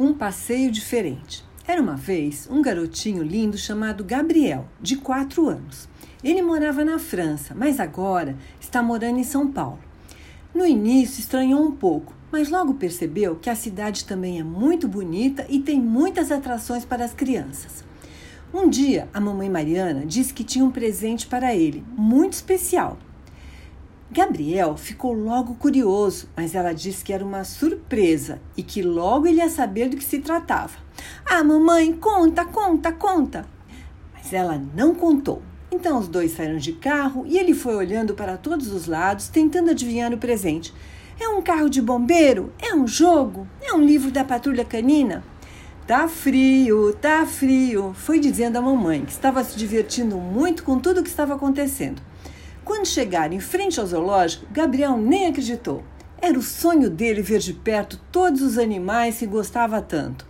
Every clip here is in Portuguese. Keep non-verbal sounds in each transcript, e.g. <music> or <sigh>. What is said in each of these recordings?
Um passeio diferente. Era uma vez um garotinho lindo chamado Gabriel, de 4 anos. Ele morava na França, mas agora está morando em São Paulo. No início estranhou um pouco, mas logo percebeu que a cidade também é muito bonita e tem muitas atrações para as crianças. Um dia, a mamãe Mariana disse que tinha um presente para ele, muito especial. Gabriel ficou logo curioso, mas ela disse que era uma surpresa e que logo ele ia saber do que se tratava. Ah, mamãe, conta, conta, conta. Mas ela não contou. Então os dois saíram de carro e ele foi olhando para todos os lados, tentando adivinhar o presente. É um carro de bombeiro? É um jogo? É um livro da patrulha canina? Tá frio, tá frio, foi dizendo a mamãe, que estava se divertindo muito com tudo o que estava acontecendo. Quando chegaram em frente ao zoológico, Gabriel nem acreditou. Era o sonho dele ver de perto todos os animais que gostava tanto.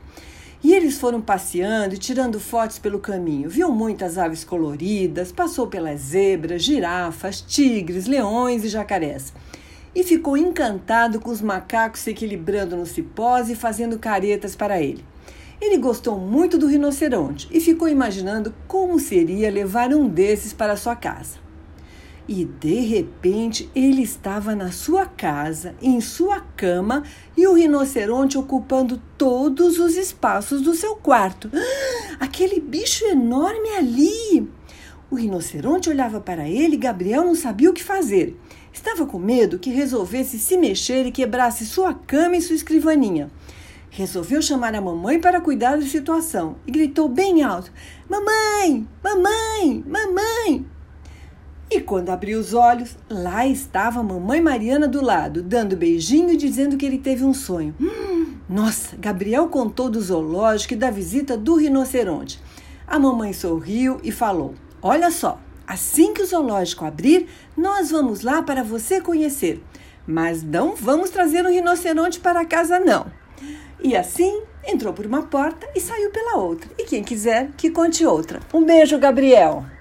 E eles foram passeando e tirando fotos pelo caminho. Viu muitas aves coloridas, passou pelas zebras, girafas, tigres, leões e jacarés. E ficou encantado com os macacos se equilibrando no cipós e fazendo caretas para ele. Ele gostou muito do rinoceronte e ficou imaginando como seria levar um desses para sua casa. E de repente ele estava na sua casa, em sua cama, e o rinoceronte ocupando todos os espaços do seu quarto. Ah, <gasps> aquele bicho enorme ali! O rinoceronte olhava para ele e Gabriel não sabia o que fazer. Estava com medo que resolvesse se mexer e quebrasse sua cama e sua escrivaninha. Resolveu chamar a mamãe para cuidar da situação e gritou bem alto: Mamãe! Mamãe! Mamãe! Quando abriu os olhos, lá estava a mamãe Mariana do lado, dando beijinho e dizendo que ele teve um sonho. Hum, nossa, Gabriel contou do zoológico e da visita do rinoceronte. A mamãe sorriu e falou: Olha só, assim que o zoológico abrir, nós vamos lá para você conhecer. Mas não vamos trazer um rinoceronte para casa, não. E assim entrou por uma porta e saiu pela outra. E quem quiser que conte outra. Um beijo, Gabriel!